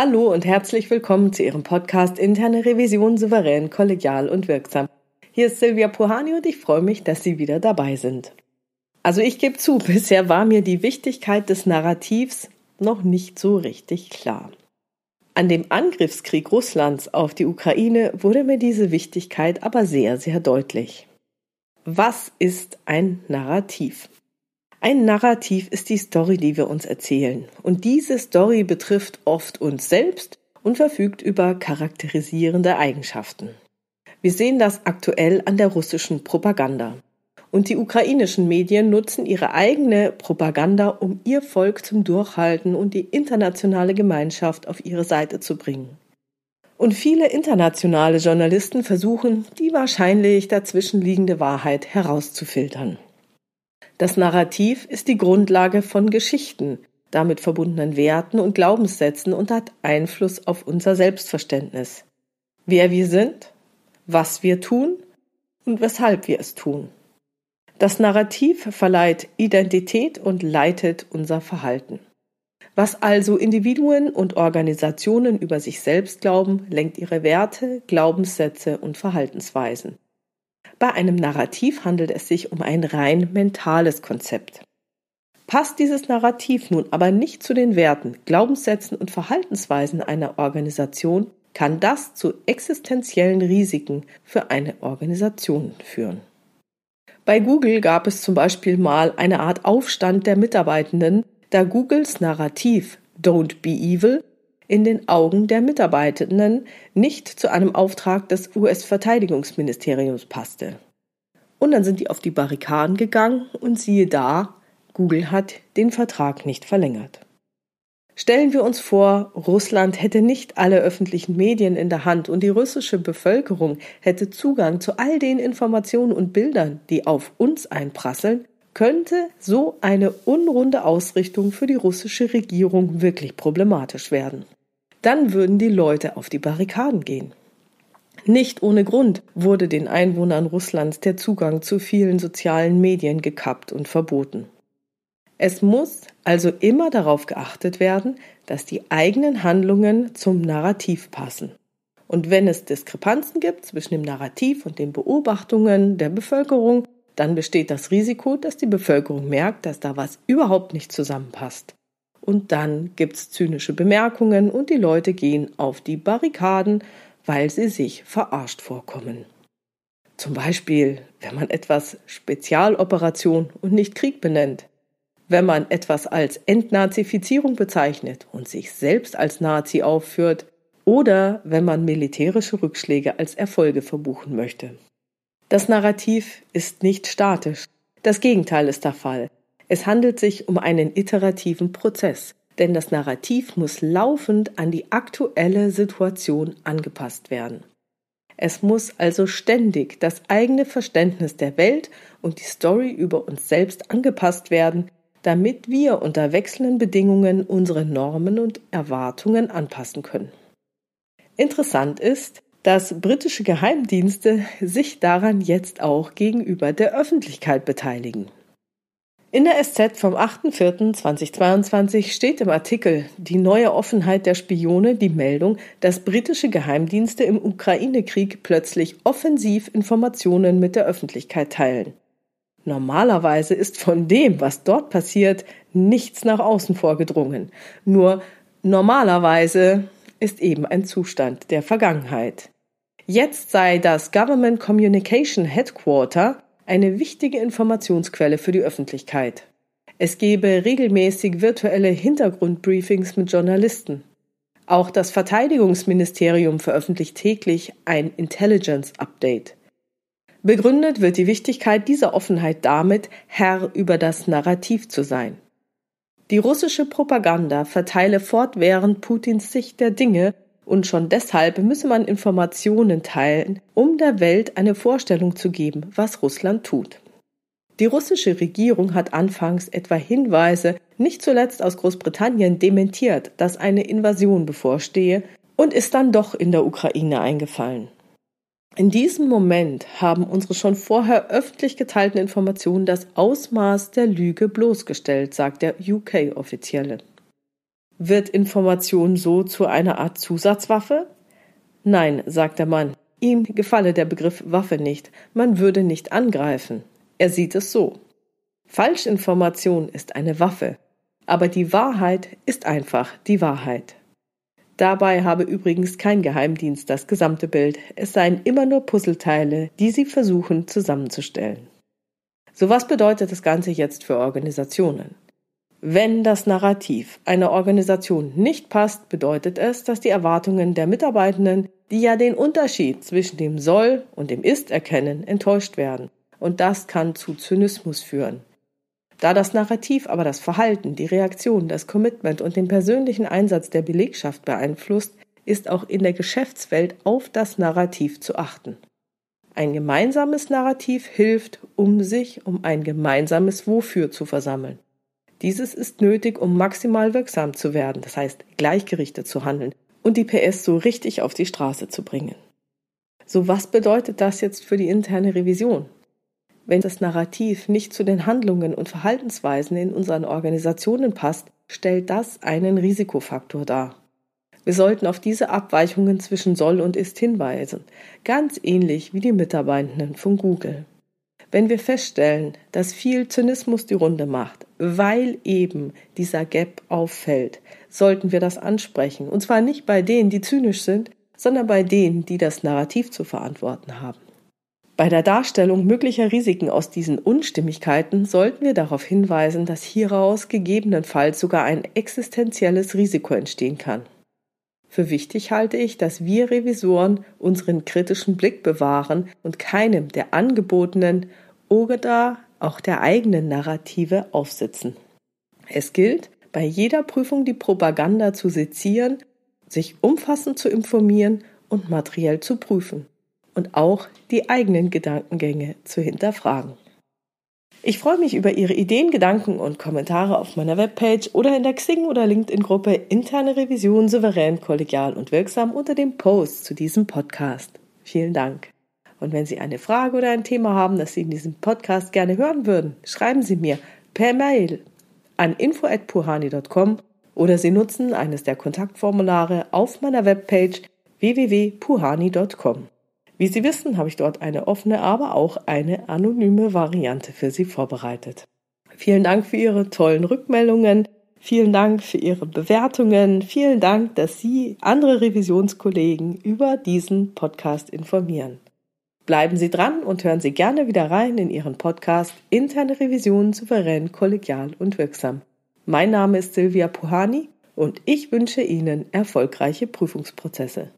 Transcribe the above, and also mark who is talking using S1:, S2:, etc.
S1: Hallo und herzlich willkommen zu Ihrem Podcast Interne Revision souverän, kollegial und wirksam. Hier ist Silvia Puhani und ich freue mich, dass Sie wieder dabei sind. Also ich gebe zu, bisher war mir die Wichtigkeit des Narrativs noch nicht so richtig klar. An dem Angriffskrieg Russlands auf die Ukraine wurde mir diese Wichtigkeit aber sehr, sehr deutlich. Was ist ein Narrativ? Ein Narrativ ist die Story, die wir uns erzählen. Und diese Story betrifft oft uns selbst und verfügt über charakterisierende Eigenschaften. Wir sehen das aktuell an der russischen Propaganda. Und die ukrainischen Medien nutzen ihre eigene Propaganda, um ihr Volk zum Durchhalten und die internationale Gemeinschaft auf ihre Seite zu bringen. Und viele internationale Journalisten versuchen, die wahrscheinlich dazwischenliegende Wahrheit herauszufiltern. Das Narrativ ist die Grundlage von Geschichten, damit verbundenen Werten und Glaubenssätzen und hat Einfluss auf unser Selbstverständnis. Wer wir sind, was wir tun und weshalb wir es tun. Das Narrativ verleiht Identität und leitet unser Verhalten. Was also Individuen und Organisationen über sich selbst glauben, lenkt ihre Werte, Glaubenssätze und Verhaltensweisen. Bei einem Narrativ handelt es sich um ein rein mentales Konzept. Passt dieses Narrativ nun aber nicht zu den Werten, Glaubenssätzen und Verhaltensweisen einer Organisation, kann das zu existenziellen Risiken für eine Organisation führen. Bei Google gab es zum Beispiel mal eine Art Aufstand der Mitarbeitenden, da Googles Narrativ Don't be evil in den Augen der Mitarbeitenden nicht zu einem Auftrag des US-Verteidigungsministeriums passte. Und dann sind die auf die Barrikaden gegangen und siehe da, Google hat den Vertrag nicht verlängert. Stellen wir uns vor, Russland hätte nicht alle öffentlichen Medien in der Hand und die russische Bevölkerung hätte Zugang zu all den Informationen und Bildern, die auf uns einprasseln, könnte so eine unrunde Ausrichtung für die russische Regierung wirklich problematisch werden dann würden die Leute auf die Barrikaden gehen. Nicht ohne Grund wurde den Einwohnern Russlands der Zugang zu vielen sozialen Medien gekappt und verboten. Es muss also immer darauf geachtet werden, dass die eigenen Handlungen zum Narrativ passen. Und wenn es Diskrepanzen gibt zwischen dem Narrativ und den Beobachtungen der Bevölkerung, dann besteht das Risiko, dass die Bevölkerung merkt, dass da was überhaupt nicht zusammenpasst und dann gibt's zynische Bemerkungen und die Leute gehen auf die Barrikaden, weil sie sich verarscht vorkommen. Zum Beispiel, wenn man etwas Spezialoperation und nicht Krieg benennt, wenn man etwas als Entnazifizierung bezeichnet und sich selbst als Nazi aufführt, oder wenn man militärische Rückschläge als Erfolge verbuchen möchte. Das Narrativ ist nicht statisch. Das Gegenteil ist der Fall. Es handelt sich um einen iterativen Prozess, denn das Narrativ muss laufend an die aktuelle Situation angepasst werden. Es muss also ständig das eigene Verständnis der Welt und die Story über uns selbst angepasst werden, damit wir unter wechselnden Bedingungen unsere Normen und Erwartungen anpassen können. Interessant ist, dass britische Geheimdienste sich daran jetzt auch gegenüber der Öffentlichkeit beteiligen. In der SZ vom 8.4.2022 steht im Artikel Die neue Offenheit der Spione die Meldung, dass britische Geheimdienste im Ukraine-Krieg plötzlich offensiv Informationen mit der Öffentlichkeit teilen. Normalerweise ist von dem, was dort passiert, nichts nach außen vorgedrungen. Nur normalerweise ist eben ein Zustand der Vergangenheit. Jetzt sei das Government Communication Headquarter eine wichtige Informationsquelle für die Öffentlichkeit. Es gebe regelmäßig virtuelle Hintergrundbriefings mit Journalisten. Auch das Verteidigungsministerium veröffentlicht täglich ein Intelligence Update. Begründet wird die Wichtigkeit dieser Offenheit damit, Herr über das Narrativ zu sein. Die russische Propaganda verteile fortwährend Putins Sicht der Dinge und schon deshalb müsse man Informationen teilen, um der Welt eine Vorstellung zu geben, was Russland tut. Die russische Regierung hat anfangs etwa Hinweise, nicht zuletzt aus Großbritannien, dementiert, dass eine Invasion bevorstehe und ist dann doch in der Ukraine eingefallen. In diesem Moment haben unsere schon vorher öffentlich geteilten Informationen das Ausmaß der Lüge bloßgestellt, sagt der UK-Offizielle. Wird Information so zu einer Art Zusatzwaffe? Nein, sagt der Mann, ihm gefalle der Begriff Waffe nicht, man würde nicht angreifen. Er sieht es so. Falschinformation ist eine Waffe, aber die Wahrheit ist einfach die Wahrheit. Dabei habe übrigens kein Geheimdienst das gesamte Bild, es seien immer nur Puzzleteile, die sie versuchen zusammenzustellen. So was bedeutet das Ganze jetzt für Organisationen? Wenn das Narrativ einer Organisation nicht passt, bedeutet es, dass die Erwartungen der Mitarbeitenden, die ja den Unterschied zwischen dem Soll und dem Ist erkennen, enttäuscht werden. Und das kann zu Zynismus führen. Da das Narrativ aber das Verhalten, die Reaktion, das Commitment und den persönlichen Einsatz der Belegschaft beeinflusst, ist auch in der Geschäftswelt auf das Narrativ zu achten. Ein gemeinsames Narrativ hilft, um sich um ein gemeinsames Wofür zu versammeln. Dieses ist nötig, um maximal wirksam zu werden, das heißt gleichgerichtet zu handeln und die PS so richtig auf die Straße zu bringen. So was bedeutet das jetzt für die interne Revision? Wenn das Narrativ nicht zu den Handlungen und Verhaltensweisen in unseren Organisationen passt, stellt das einen Risikofaktor dar. Wir sollten auf diese Abweichungen zwischen soll und ist hinweisen, ganz ähnlich wie die Mitarbeitenden von Google. Wenn wir feststellen, dass viel Zynismus die Runde macht, weil eben dieser Gap auffällt, sollten wir das ansprechen, und zwar nicht bei denen, die zynisch sind, sondern bei denen, die das Narrativ zu verantworten haben. Bei der Darstellung möglicher Risiken aus diesen Unstimmigkeiten sollten wir darauf hinweisen, dass hieraus gegebenenfalls sogar ein existenzielles Risiko entstehen kann. Für wichtig halte ich, dass wir Revisoren unseren kritischen Blick bewahren und keinem der angebotenen oder auch der eigenen Narrative aufsitzen. Es gilt, bei jeder Prüfung die Propaganda zu sezieren, sich umfassend zu informieren und materiell zu prüfen und auch die eigenen Gedankengänge zu hinterfragen. Ich freue mich über Ihre Ideen, Gedanken und Kommentare auf meiner Webpage oder in der Xing- oder LinkedIn-Gruppe Interne Revision souverän, kollegial und wirksam unter dem Post zu diesem Podcast. Vielen Dank. Und wenn Sie eine Frage oder ein Thema haben, das Sie in diesem Podcast gerne hören würden, schreiben Sie mir per Mail an info@puhani.com oder Sie nutzen eines der Kontaktformulare auf meiner Webpage www.puhani.com. Wie Sie wissen, habe ich dort eine offene, aber auch eine anonyme Variante für Sie vorbereitet. Vielen Dank für Ihre tollen Rückmeldungen. Vielen Dank für Ihre Bewertungen. Vielen Dank, dass Sie andere Revisionskollegen über diesen Podcast informieren. Bleiben Sie dran und hören Sie gerne wieder rein in Ihren Podcast Interne Revision souverän, kollegial und wirksam. Mein Name ist Silvia Puhani und ich wünsche Ihnen erfolgreiche Prüfungsprozesse.